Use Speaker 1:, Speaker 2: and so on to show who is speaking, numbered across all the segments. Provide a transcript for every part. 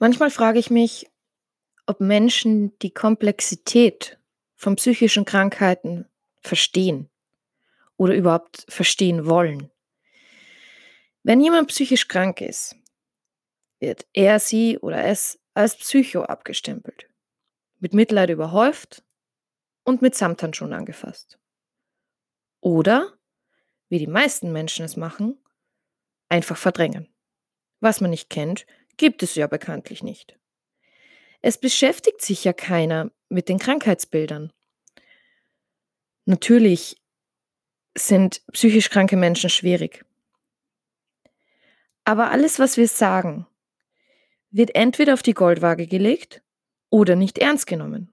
Speaker 1: Manchmal frage ich mich, ob Menschen die Komplexität von psychischen Krankheiten verstehen oder überhaupt verstehen wollen. Wenn jemand psychisch krank ist, wird er, sie oder es als Psycho abgestempelt, mit Mitleid überhäuft und mit Samthandschuhen angefasst. Oder, wie die meisten Menschen es machen, einfach verdrängen. Was man nicht kennt, gibt es ja bekanntlich nicht. Es beschäftigt sich ja keiner mit den Krankheitsbildern. Natürlich sind psychisch kranke Menschen schwierig. Aber alles, was wir sagen, wird entweder auf die Goldwaage gelegt oder nicht ernst genommen.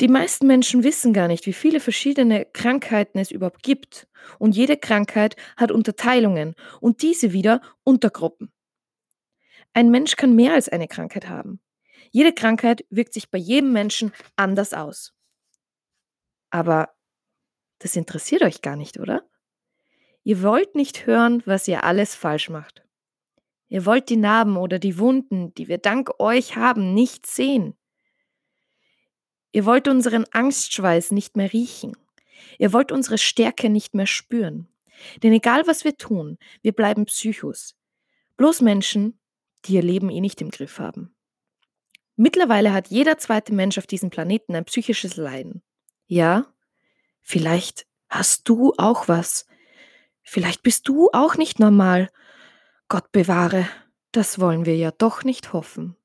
Speaker 1: Die meisten Menschen wissen gar nicht, wie viele verschiedene Krankheiten es überhaupt gibt. Und jede Krankheit hat Unterteilungen und diese wieder Untergruppen. Ein Mensch kann mehr als eine Krankheit haben. Jede Krankheit wirkt sich bei jedem Menschen anders aus. Aber das interessiert euch gar nicht, oder? Ihr wollt nicht hören, was ihr alles falsch macht. Ihr wollt die Narben oder die Wunden, die wir dank euch haben, nicht sehen. Ihr wollt unseren Angstschweiß nicht mehr riechen. Ihr wollt unsere Stärke nicht mehr spüren. Denn egal was wir tun, wir bleiben Psychos. Bloß Menschen, die ihr Leben eh nicht im Griff haben. Mittlerweile hat jeder zweite Mensch auf diesem Planeten ein psychisches Leiden. Ja, vielleicht hast du auch was. Vielleicht bist du auch nicht normal. Gott bewahre, das wollen wir ja doch nicht hoffen.